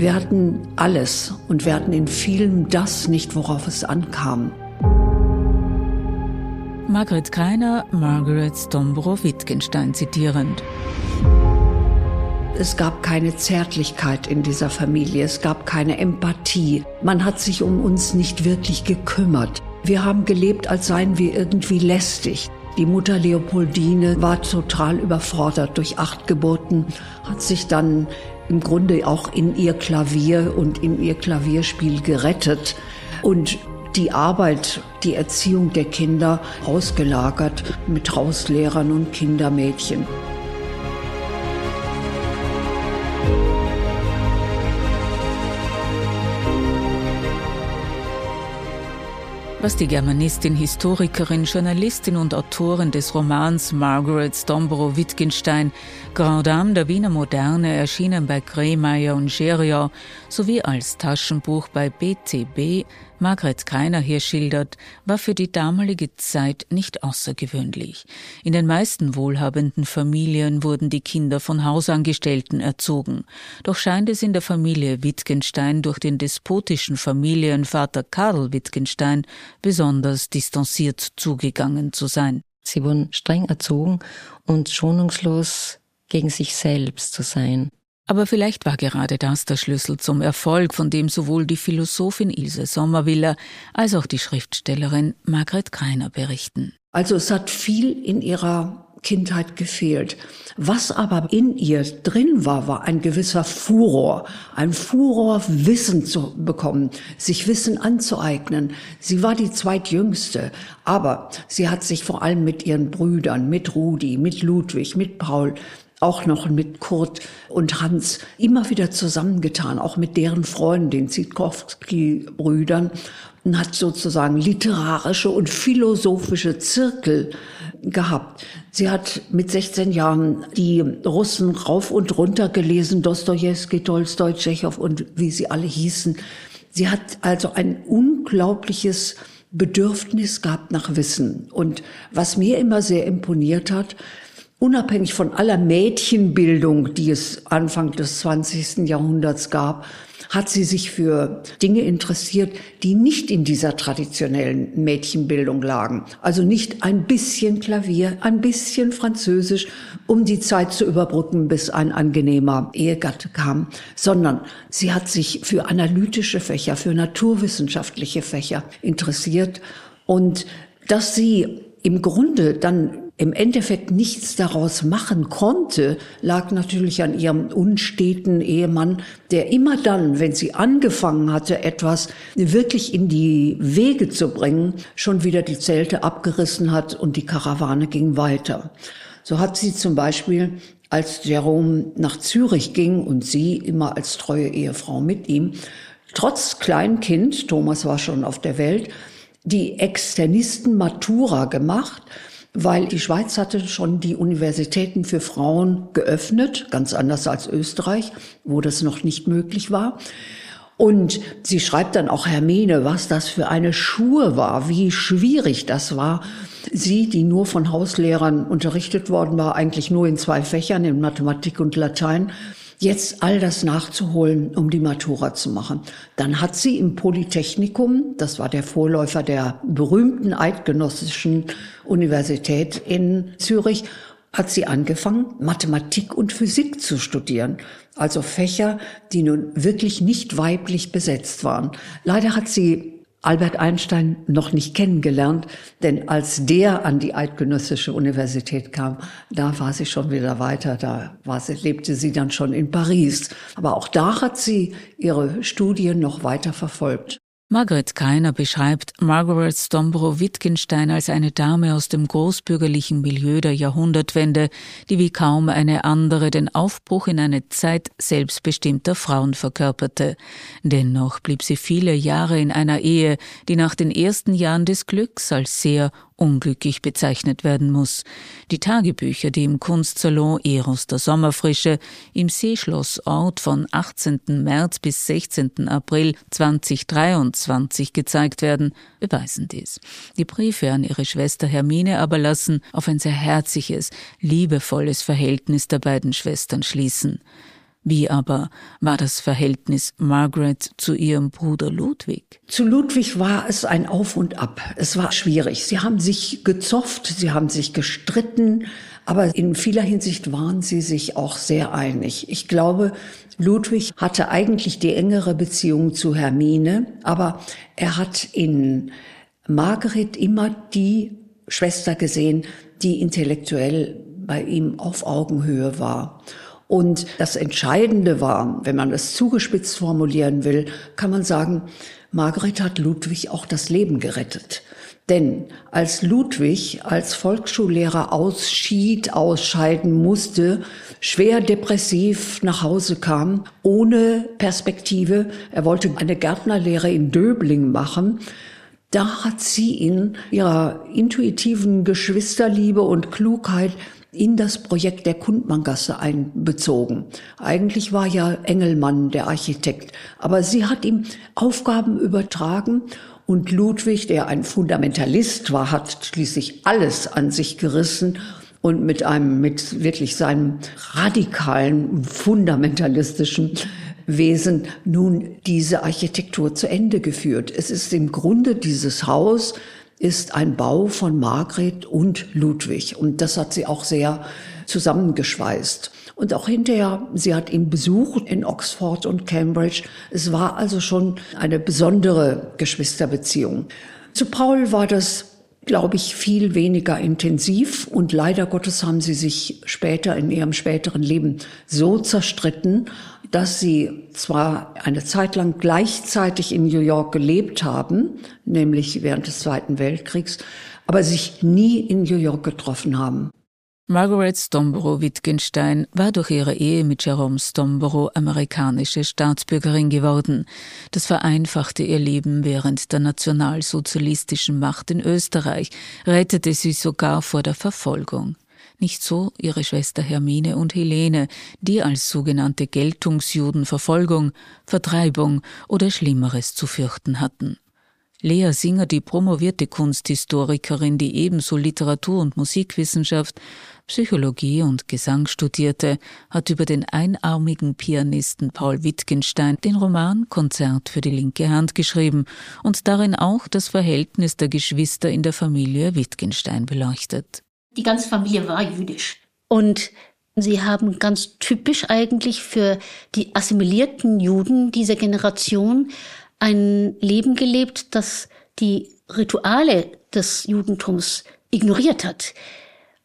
Wir hatten alles und wir hatten in vielem das nicht, worauf es ankam. Margret Kreiner, Margaret Stombro-Wittgenstein zitierend. Es gab keine Zärtlichkeit in dieser Familie, es gab keine Empathie. Man hat sich um uns nicht wirklich gekümmert. Wir haben gelebt, als seien wir irgendwie lästig. Die Mutter Leopoldine war total überfordert durch acht Geburten, hat sich dann im Grunde auch in ihr Klavier und in ihr Klavierspiel gerettet und die Arbeit, die Erziehung der Kinder ausgelagert mit Hauslehrern und Kindermädchen. Was die Germanistin, Historikerin, Journalistin und Autorin des Romans Margaret Stomborough Wittgenstein, Grand Dame der Wiener Moderne, erschienen bei Kremeyer und Geriau, sowie als Taschenbuch bei BTB, Margret Kreiner hier schildert, war für die damalige Zeit nicht außergewöhnlich. In den meisten wohlhabenden Familien wurden die Kinder von Hausangestellten erzogen. Doch scheint es in der Familie Wittgenstein durch den despotischen Familienvater Karl Wittgenstein besonders distanziert zugegangen zu sein. Sie wurden streng erzogen und schonungslos gegen sich selbst zu sein. Aber vielleicht war gerade das der Schlüssel zum Erfolg, von dem sowohl die Philosophin Ilse Sommerwiller als auch die Schriftstellerin Margret Kreiner berichten. Also es hat viel in ihrer Kindheit gefehlt. Was aber in ihr drin war, war ein gewisser Furor, ein Furor, Wissen zu bekommen, sich Wissen anzueignen. Sie war die zweitjüngste, aber sie hat sich vor allem mit ihren Brüdern, mit Rudi, mit Ludwig, mit Paul, auch noch mit Kurt und Hans immer wieder zusammengetan, auch mit deren Freunden, den Zitkowski-Brüdern, und hat sozusagen literarische und philosophische Zirkel gehabt. Sie hat mit 16 Jahren die Russen rauf und runter gelesen, Dostoevsky, Tolstoi, Tschechow und wie sie alle hießen. Sie hat also ein unglaubliches Bedürfnis gehabt nach Wissen. Und was mir immer sehr imponiert hat, unabhängig von aller Mädchenbildung, die es Anfang des 20. Jahrhunderts gab, hat sie sich für Dinge interessiert, die nicht in dieser traditionellen Mädchenbildung lagen. Also nicht ein bisschen Klavier, ein bisschen Französisch, um die Zeit zu überbrücken, bis ein angenehmer Ehegatte kam, sondern sie hat sich für analytische Fächer, für naturwissenschaftliche Fächer interessiert und dass sie im Grunde dann im Endeffekt nichts daraus machen konnte, lag natürlich an ihrem unsteten Ehemann, der immer dann, wenn sie angefangen hatte, etwas wirklich in die Wege zu bringen, schon wieder die Zelte abgerissen hat und die Karawane ging weiter. So hat sie zum Beispiel, als Jerome nach Zürich ging und sie immer als treue Ehefrau mit ihm, trotz Kleinkind, Thomas war schon auf der Welt, die Externisten Matura gemacht weil die Schweiz hatte schon die Universitäten für Frauen geöffnet, ganz anders als Österreich, wo das noch nicht möglich war. Und sie schreibt dann auch Hermine, was das für eine Schuhe war, wie schwierig das war. Sie, die nur von Hauslehrern unterrichtet worden war, eigentlich nur in zwei Fächern, in Mathematik und Latein, jetzt all das nachzuholen, um die Matura zu machen. Dann hat sie im Polytechnikum, das war der Vorläufer der berühmten eidgenössischen Universität in Zürich, hat sie angefangen, Mathematik und Physik zu studieren. Also Fächer, die nun wirklich nicht weiblich besetzt waren. Leider hat sie Albert Einstein noch nicht kennengelernt, denn als der an die Eidgenössische Universität kam, da war sie schon wieder weiter, da war sie, lebte sie dann schon in Paris. Aber auch da hat sie ihre Studien noch weiter verfolgt. Margaret Keiner beschreibt Margaret Stombro Wittgenstein als eine Dame aus dem großbürgerlichen Milieu der Jahrhundertwende, die wie kaum eine andere den Aufbruch in eine Zeit selbstbestimmter Frauen verkörperte. Dennoch blieb sie viele Jahre in einer Ehe, die nach den ersten Jahren des Glücks als sehr unglücklich bezeichnet werden muss. Die Tagebücher, die im Kunstsalon Eros der Sommerfrische im Seeschlossort von 18. März bis 16. April 2023 gezeigt werden, beweisen dies. Die Briefe an ihre Schwester Hermine aber lassen auf ein sehr herzliches, liebevolles Verhältnis der beiden Schwestern schließen. Wie aber war das Verhältnis Margaret zu ihrem Bruder Ludwig? Zu Ludwig war es ein Auf und Ab. Es war schwierig. Sie haben sich gezofft, sie haben sich gestritten, aber in vieler Hinsicht waren sie sich auch sehr einig. Ich glaube, Ludwig hatte eigentlich die engere Beziehung zu Hermine, aber er hat in Margaret immer die Schwester gesehen, die intellektuell bei ihm auf Augenhöhe war. Und das Entscheidende war, wenn man es zugespitzt formulieren will, kann man sagen, Margaret hat Ludwig auch das Leben gerettet. Denn als Ludwig als Volksschullehrer ausschied, ausscheiden musste, schwer depressiv nach Hause kam, ohne Perspektive, er wollte eine Gärtnerlehre in Döbling machen, da hat sie in ihrer intuitiven Geschwisterliebe und Klugheit in das Projekt der Kundmanngasse einbezogen. Eigentlich war ja Engelmann der Architekt, aber sie hat ihm Aufgaben übertragen und Ludwig, der ein Fundamentalist war, hat schließlich alles an sich gerissen und mit einem, mit wirklich seinem radikalen, fundamentalistischen Wesen nun diese Architektur zu Ende geführt. Es ist im Grunde dieses Haus ist ein Bau von Margret und Ludwig. Und das hat sie auch sehr zusammengeschweißt. Und auch hinterher, sie hat ihn besucht in Oxford und Cambridge. Es war also schon eine besondere Geschwisterbeziehung. Zu Paul war das glaube ich, viel weniger intensiv. Und leider Gottes haben sie sich später in ihrem späteren Leben so zerstritten, dass sie zwar eine Zeit lang gleichzeitig in New York gelebt haben, nämlich während des Zweiten Weltkriegs, aber sich nie in New York getroffen haben. Margaret Stomborough-Wittgenstein war durch ihre Ehe mit Jerome Stomborough amerikanische Staatsbürgerin geworden. Das vereinfachte ihr Leben während der nationalsozialistischen Macht in Österreich, rettete sie sogar vor der Verfolgung. Nicht so ihre Schwester Hermine und Helene, die als sogenannte Geltungsjuden Verfolgung, Vertreibung oder Schlimmeres zu fürchten hatten. Lea Singer, die promovierte Kunsthistorikerin, die ebenso Literatur- und Musikwissenschaft, Psychologie und Gesang studierte, hat über den einarmigen Pianisten Paul Wittgenstein den Roman Konzert für die linke Hand geschrieben und darin auch das Verhältnis der Geschwister in der Familie Wittgenstein beleuchtet. Die ganze Familie war jüdisch. Und sie haben ganz typisch eigentlich für die assimilierten Juden dieser Generation ein Leben gelebt, das die Rituale des Judentums ignoriert hat.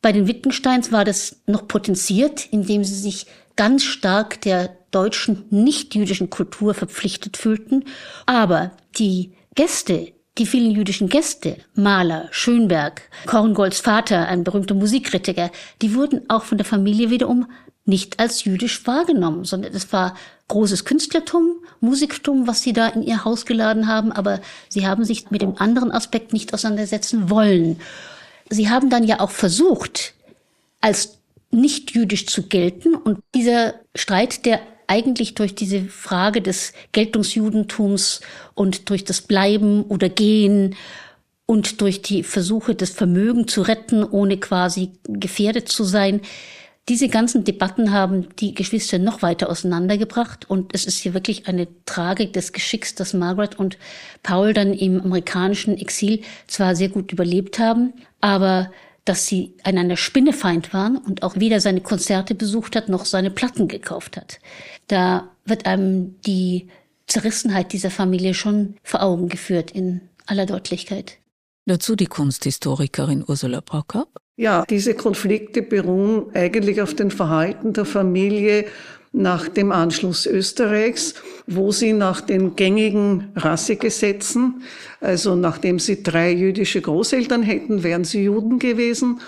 Bei den Wittgensteins war das noch potenziert, indem sie sich ganz stark der deutschen nicht-jüdischen Kultur verpflichtet fühlten. Aber die Gäste, die vielen jüdischen Gäste, Maler, Schönberg, Korngolds Vater, ein berühmter Musikkritiker, die wurden auch von der Familie wiederum nicht als jüdisch wahrgenommen, sondern es war großes Künstlertum, Musiktum, was sie da in ihr Haus geladen haben, aber sie haben sich mit dem anderen Aspekt nicht auseinandersetzen wollen. Sie haben dann ja auch versucht, als nicht jüdisch zu gelten und dieser Streit, der eigentlich durch diese Frage des Geltungsjudentums und durch das Bleiben oder Gehen und durch die Versuche, das Vermögen zu retten, ohne quasi gefährdet zu sein, diese ganzen Debatten haben die Geschwister noch weiter auseinandergebracht und es ist hier wirklich eine Tragik des Geschicks, dass Margaret und Paul dann im amerikanischen Exil zwar sehr gut überlebt haben, aber dass sie einander Spinnefeind waren und auch weder seine Konzerte besucht hat noch seine Platten gekauft hat. Da wird einem die Zerrissenheit dieser Familie schon vor Augen geführt in aller Deutlichkeit. Dazu die Kunsthistorikerin Ursula Prokop. Ja, diese Konflikte beruhen eigentlich auf dem Verhalten der Familie nach dem Anschluss Österreichs, wo sie nach den gängigen Rassegesetzen, also nachdem sie drei jüdische Großeltern hätten, wären sie Juden gewesen.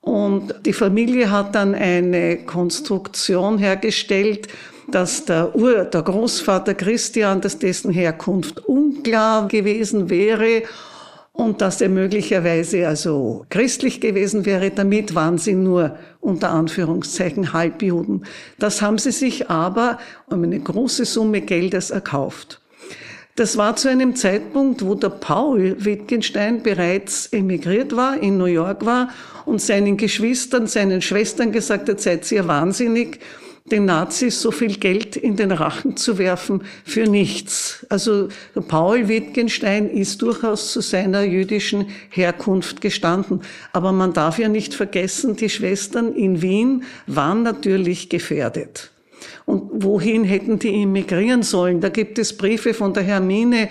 Und die Familie hat dann eine Konstruktion hergestellt, dass der, Ur, der Großvater Christian, dass dessen Herkunft unklar gewesen wäre und dass er möglicherweise also christlich gewesen wäre. Damit waren sie nur unter Anführungszeichen Halbjuden. Das haben sie sich aber um eine große Summe Geldes erkauft. Das war zu einem Zeitpunkt, wo der Paul Wittgenstein bereits emigriert war, in New York war und seinen Geschwistern, seinen Schwestern gesagt hat, seid ihr wahnsinnig, den Nazis so viel Geld in den Rachen zu werfen für nichts. Also Paul Wittgenstein ist durchaus zu seiner jüdischen Herkunft gestanden. Aber man darf ja nicht vergessen, die Schwestern in Wien waren natürlich gefährdet. Und wohin hätten die emigrieren sollen? Da gibt es Briefe von der Hermine,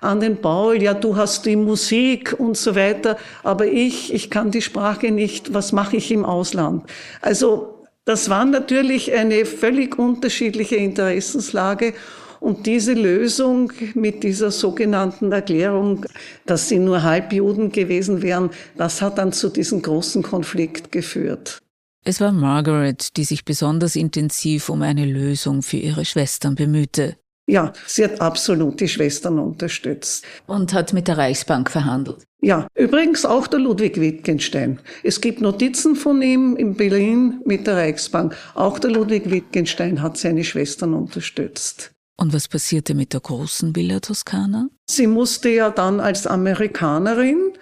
an den Paul, ja, du hast die Musik und so weiter, aber ich, ich kann die Sprache nicht, was mache ich im Ausland? Also das war natürlich eine völlig unterschiedliche Interessenslage und diese Lösung mit dieser sogenannten Erklärung, dass sie nur Halbjuden gewesen wären, das hat dann zu diesem großen Konflikt geführt. Es war Margaret, die sich besonders intensiv um eine Lösung für ihre Schwestern bemühte. Ja, sie hat absolut die Schwestern unterstützt. Und hat mit der Reichsbank verhandelt. Ja, übrigens auch der Ludwig Wittgenstein. Es gibt Notizen von ihm in Berlin mit der Reichsbank. Auch der Ludwig Wittgenstein hat seine Schwestern unterstützt. Und was passierte mit der großen Villa Toskana? Sie musste ja dann als Amerikanerin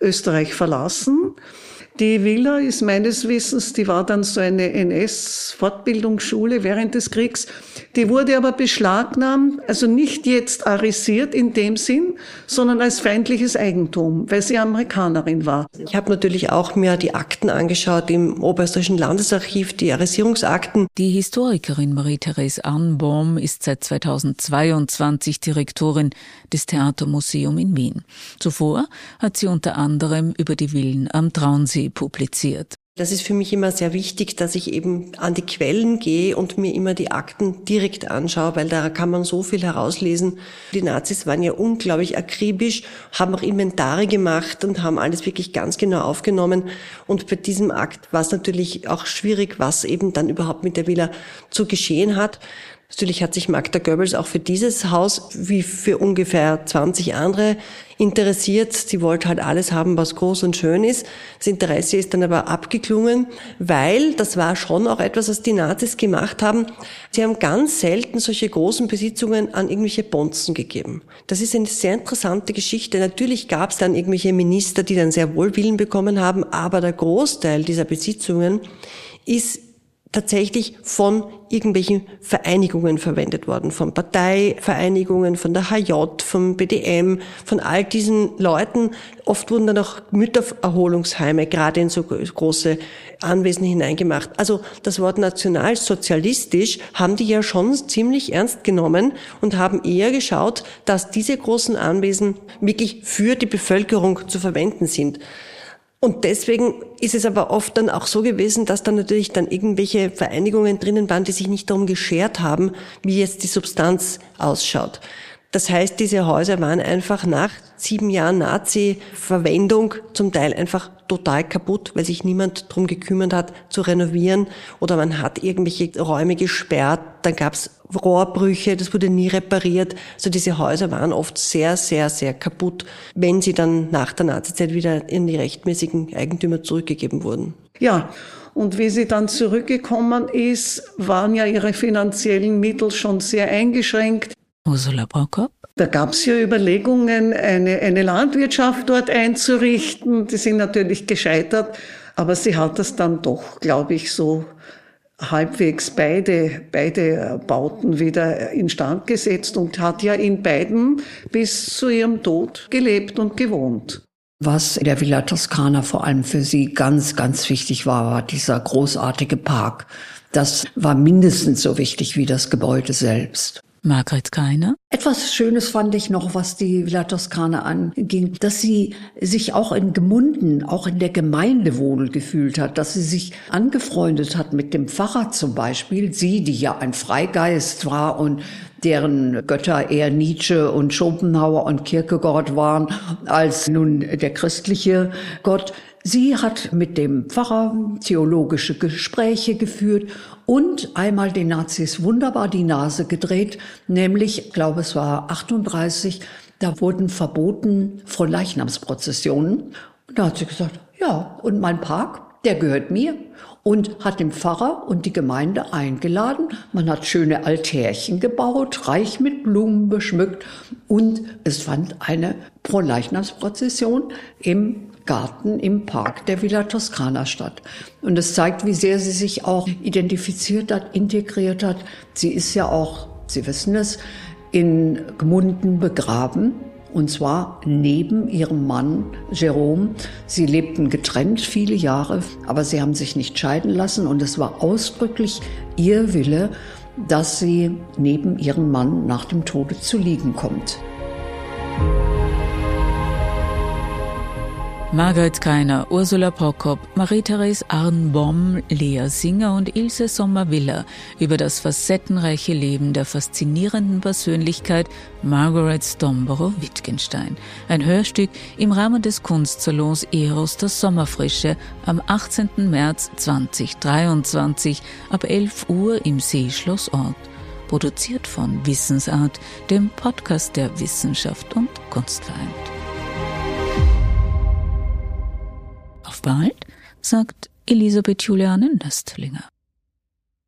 Österreich verlassen die Villa ist meines Wissens, die war dann so eine NS-Fortbildungsschule während des Kriegs. Die wurde aber beschlagnahmt, also nicht jetzt arisiert in dem Sinn, sondern als feindliches Eigentum, weil sie Amerikanerin war. Ich habe natürlich auch mir die Akten angeschaut im Oberösterreichischen Landesarchiv, die Arisierungsakten. Die Historikerin Marie-Therese Arnbaum ist seit 2022 Direktorin des Theatermuseum in Wien. Zuvor hat sie unter anderem über die Villen am Traunsee publiziert. Das ist für mich immer sehr wichtig, dass ich eben an die Quellen gehe und mir immer die Akten direkt anschaue, weil da kann man so viel herauslesen. Die Nazis waren ja unglaublich akribisch, haben auch Inventare gemacht und haben alles wirklich ganz genau aufgenommen. Und bei diesem Akt war es natürlich auch schwierig, was eben dann überhaupt mit der Villa zu geschehen hat. Natürlich hat sich Magda Goebbels auch für dieses Haus wie für ungefähr 20 andere interessiert. Sie wollte halt alles haben, was groß und schön ist. Das Interesse ist dann aber abgeklungen, weil das war schon auch etwas, was die Nazis gemacht haben. Sie haben ganz selten solche großen Besitzungen an irgendwelche Bonzen gegeben. Das ist eine sehr interessante Geschichte. Natürlich gab es dann irgendwelche Minister, die dann sehr wohl Willen bekommen haben, aber der Großteil dieser Besitzungen ist tatsächlich von irgendwelchen Vereinigungen verwendet worden, von Parteivereinigungen, von der HJ, vom BDM, von all diesen Leuten. Oft wurden dann auch Müttererholungsheime gerade in so große Anwesen hineingemacht. Also das Wort nationalsozialistisch haben die ja schon ziemlich ernst genommen und haben eher geschaut, dass diese großen Anwesen wirklich für die Bevölkerung zu verwenden sind. Und deswegen ist es aber oft dann auch so gewesen, dass dann natürlich dann irgendwelche Vereinigungen drinnen waren, die sich nicht darum geschert haben, wie jetzt die Substanz ausschaut. Das heißt, diese Häuser waren einfach nach sieben Jahren Nazi-Verwendung zum Teil einfach total kaputt, weil sich niemand drum gekümmert hat, zu renovieren oder man hat irgendwelche Räume gesperrt, dann gab es Rohrbrüche, das wurde nie repariert. Also diese Häuser waren oft sehr, sehr, sehr kaputt, wenn sie dann nach der Nazizeit wieder in die rechtmäßigen Eigentümer zurückgegeben wurden. Ja, und wie sie dann zurückgekommen ist, waren ja ihre finanziellen Mittel schon sehr eingeschränkt. Ursula Prokop? Da gab es ja Überlegungen, eine, eine Landwirtschaft dort einzurichten. Die sind natürlich gescheitert, aber sie hat das dann doch, glaube ich, so halbwegs beide, beide Bauten wieder instand gesetzt und hat ja in beiden bis zu ihrem Tod gelebt und gewohnt. Was in der Villa Toscana vor allem für sie ganz, ganz wichtig war, war dieser großartige Park. Das war mindestens so wichtig wie das Gebäude selbst. Margret Keiner. Etwas Schönes fand ich noch, was die Villa Toscana anging, dass sie sich auch in Gemunden, auch in der Gemeinde wohl gefühlt hat, dass sie sich angefreundet hat mit dem Pfarrer zum Beispiel, sie, die ja ein Freigeist war und deren Götter eher Nietzsche und Schopenhauer und Kierkegaard waren, als nun der christliche Gott. Sie hat mit dem Pfarrer theologische Gespräche geführt und einmal den Nazis wunderbar die Nase gedreht, nämlich, ich glaube es war 38, da wurden verboten von Leichnamsprozessionen. Und da hat sie gesagt, ja, und mein Park, der gehört mir und hat den Pfarrer und die Gemeinde eingeladen. Man hat schöne Altärchen gebaut, reich mit Blumen beschmückt und es fand eine Pro-Leichnamsprozession im Garten im Park der Villa Toscana statt. Und es zeigt, wie sehr sie sich auch identifiziert hat, integriert hat. Sie ist ja auch, Sie wissen es, in Gmunden begraben. Und zwar neben ihrem Mann Jerome. Sie lebten getrennt viele Jahre, aber sie haben sich nicht scheiden lassen. Und es war ausdrücklich ihr Wille, dass sie neben ihrem Mann nach dem Tode zu liegen kommt. Margaret Keiner, Ursula Prokop, Marie-Therese Arnbaum, Lea Singer und Ilse Sommer-Willer über das facettenreiche Leben der faszinierenden Persönlichkeit Margaret Stomborough-Wittgenstein. Ein Hörstück im Rahmen des Kunstsalons Eros der Sommerfrische am 18. März 2023 ab 11 Uhr im Seeschlossort. Produziert von Wissensart, dem Podcast der Wissenschaft und Kunstvereint. Bald, sagt Elisabeth Juliane Nöstlinger.